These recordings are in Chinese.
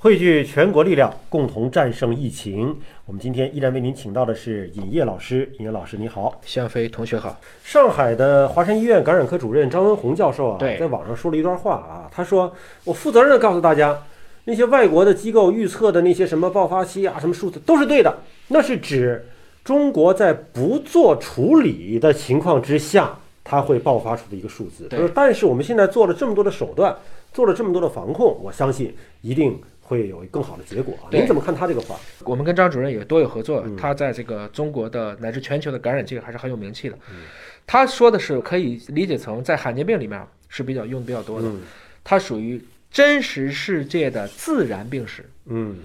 汇聚全国力量，共同战胜疫情。我们今天依然为您请到的是尹烨老师。尹烨老师，你好。向飞同学好。上海的华山医院感染科主任张文宏教授啊，在网上说了一段话啊，他说：“我负责任的告诉大家，那些外国的机构预测的那些什么爆发期啊、什么数字都是对的，那是指中国在不做处理的情况之下，它会爆发出的一个数字。他说，但是我们现在做了这么多的手段，做了这么多的防控，我相信一定会有更好的结果。对您怎么看他这个话？我们跟张主任也多有合嗯作，他在这个中国的乃至全球的感染界还是很有名气的。嗯他说的是可以理解成在罕见病里面是比较用的比较多的，嗯它属于真实世界的自然病史。嗯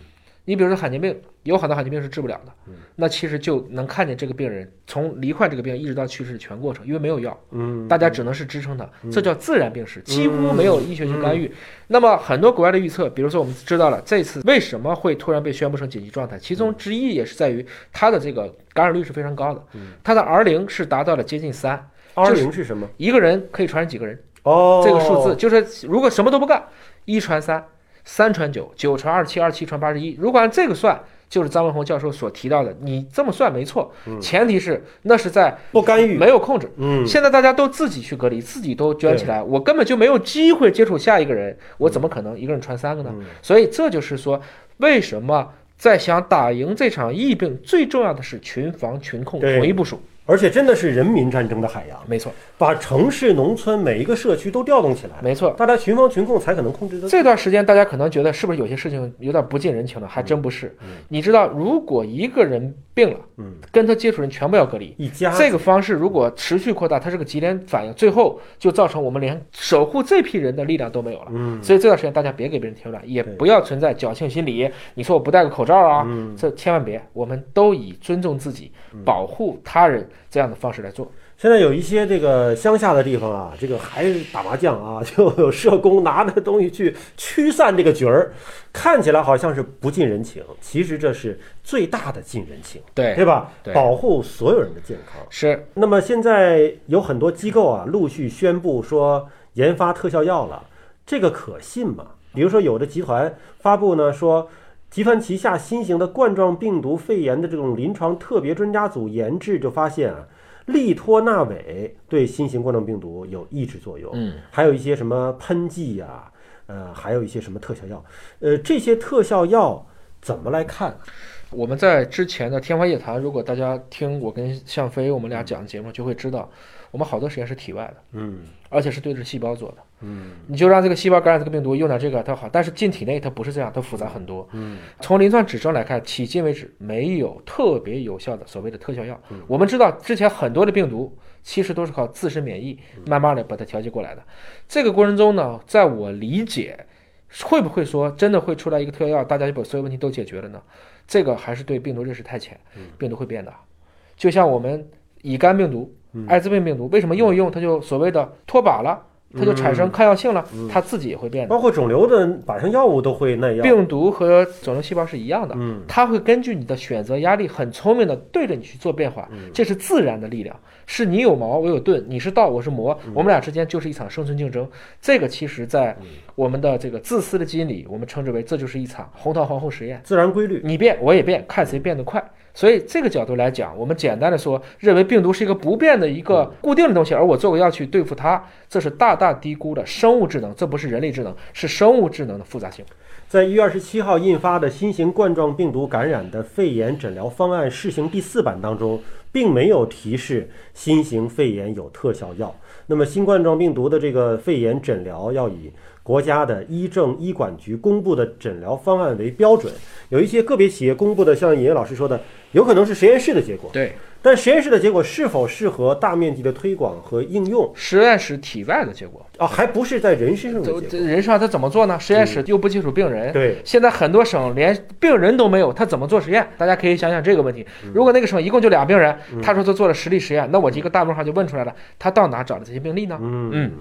你比如说罕见病，有很多罕见病是治不了的，嗯那其实就能看见这个病人从罹患这个病一直到去世的全过程，因为没有药，嗯，大家只能是支撑它，这叫自然病史，几乎没有医学性干预。那么很多国外的预测，比如说我们知道了这次为什么会突然被宣布成紧急状态，其中之一也是在于它的这个感染率是非常高的，它的 R 零是达到了接近三，R 零是什么？一个人可以传染几个人，哦，这个数字就是如果什么都不干，一传三，三传九，九传二十七，二十七传八十一，如果按这个算。就是张文宏教授所提到的，你这么算没错，前提是那是在不干预。没有控制。嗯，现在大家都自己去隔离，自己都卷起来，我根本就没有机会接触下一个人，我怎么可能一个人传三个呢？嗯所以这就是说，为什么在想打赢这场疫病，最重要的是群防群控，统一部署。而且真的是人民战争的海洋，没错，把城市、农村每一个社区都调动起来，没错。大家群防群控才可能控制。这段时间大家可能觉得是不是有些事情有点不近人情了？还真不是。你知道，如果一个人病了，嗯，跟他接触人全部要隔离。一家这个方式如果持续扩大，它是个级联反应，最后就造成我们连守护这批人的力量都没有了。嗯所以这段时间大家别给别人添乱，也不要存在侥幸心理。你说我不戴个口罩啊，嗯这千万别，我们都以尊重自己、保护他人这样的方式来做。现在有一些这个乡下的地方啊，这个还是打麻将啊，就有社工拿着东西去驱散这个局儿，看起来好像是不近人情，其实这是最大的近人情，对，对吧？对保护所有人的健康。是那么现在有很多机构啊，陆续宣布说研发特效药了，这个可信吗？比如说有的集团发布呢说，集团旗下新型的冠状病毒肺炎的这种临床特别专家组研制就发现啊，利托那韦对新型冠状病毒有抑制作用，嗯，还有一些什么喷剂呀、呃，还有一些什么特效药，呃，这些特效药怎么来看？我们在之前的天方夜谭，如果大家听我跟向飞我们俩讲节目，就会知道，我们好多实验是体外的，嗯而且是对着细胞做的。嗯你就让这个细胞感染这个病毒，用点这个它好，但是进体内它不是这样，它复杂很多。嗯从临床指征来看，迄今为止没有特别有效的所谓的特效药。我们知道之前很多的病毒其实都是靠自身免疫慢慢的把它调节过来的。这个过程中呢，在我理解，会不会说真的会出来一个特效药，大家就把所有问题都解决了呢？这个还是对病毒认识太浅，病毒会变的。就像我们乙肝病毒、艾滋病病毒，为什么用一用它就所谓的脱靶了，它就产生抗药性了，它自己也会变的。包括肿瘤的靶向药物都会那样。病毒和肿瘤细胞是一样的，嗯它会根据你的选择压力，很聪明的对着你去做变化，嗯这是自然的力量，是你有矛我有盾，你是道我是魔，嗯我们俩之间就是一场生存竞争。这个其实，在我们的这个自私的基因里，我们称之为这就是一场红桃皇后实验，自然规律。你变我也变，看谁变得快。所以这个角度来讲，我们简单的说，认为病毒是一个不变的一个固定的东西，而我作为要去对付它，这是大大低估了生物智能，这不是人类智能，是生物智能的复杂性。在一月二十七号印发的新型冠状病毒感染的肺炎诊疗方案试行第四版当中，并没有提示新型肺炎有特效药。那么，新冠状病毒的这个肺炎诊疗要以国家的医政医管局公布的诊疗方案为标准。有一些个别企业公布的，像尹烨老师说的，有可能是实验室的结果，对，但实验室的结果是否适合大面积的推广和应用实验室体外的结果。啊，还不是在人身上的结果。这人上他怎么做呢？实验室又不接触病人，对，现在很多省连病人都没有，他怎么做实验？大家可以想想这个问题。如果那个省一共就俩病人，他说他做了实例实验，那我一个大问号就问出来了，他到哪找的这些病例呢？嗯嗯，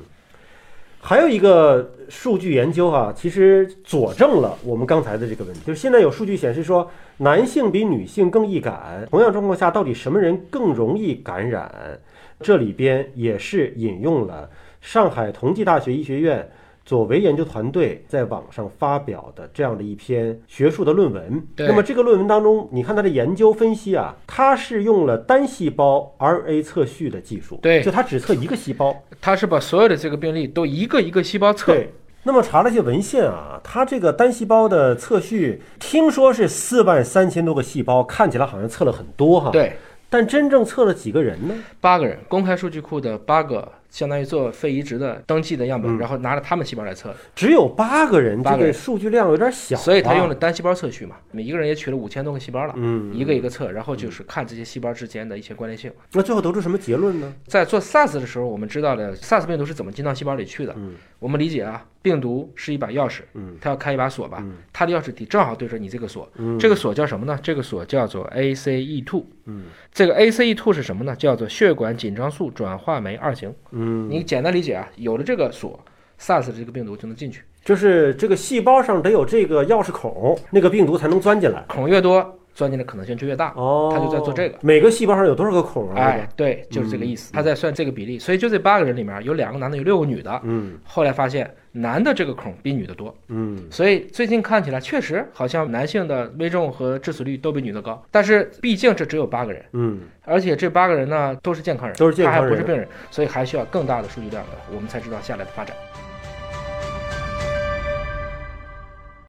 还有一个数据研究啊，其实佐证了我们刚才的这个问题，就是现在有数据显示说，男性比女性更易感。同样状况下，到底什么人更容易感染？这里边也是引用了上海同济大学医学院左为研究团队在网上发表的这样的一篇学术的论文。对那么这个论文当中，你看它的研究分析啊，它是用了单细胞 RNA 测序的技术，对就它只测一个细胞。他是把所有的这个病例都一个一个细胞测，对。那么查了一些文献啊，它这个单细胞的测序，听说是四万三千多个细胞，看起来好像测了很多哈。。对，但真正测了几个人呢？八个人，公开数据库的八个，相当于做肺移植的登记的样本，然后拿着他们细胞来测，只有八个人，八个人这个数据量有点小、啊。所以他用了单细胞测序嘛，每一个人也取了五千多个细胞了，嗯，一个一个测，然后就是看这些细胞之间的一些关联性。那最后得出什么结论呢？在做 SARS 的时候，我们知道了 SARS 病毒是怎么进到细胞里去的。嗯我们理解啊，病毒是一把钥匙，嗯它要开一把锁吧，嗯它的钥匙底正好对着你这个锁，嗯这个锁叫什么呢？这个锁叫做 ACE2。嗯这个 ACE2 是什么呢？叫做血管紧张素转化酶二型。嗯，你简单理解啊，有了这个锁，SARS 的这个病毒就能进去，就是这个细胞上得有这个钥匙孔，那个病毒才能钻进来。孔越多，钻进的可能性就越大。哦，他就在做这个。每个细胞上有多少个孔啊？哎，对，就是这个意思。他在算这个比例，所以就这八个人里面有两个男的，有六个女的。嗯后来发现男的这个孔比女的多，嗯所以最近看起来确实好像男性的危重和致死率都比女的高。但是毕竟这只有八个人，嗯，而且这八个人呢都是健康人，都是健康人他还不是病人，所以还需要更大的数据量的，我们才知道下来的发展。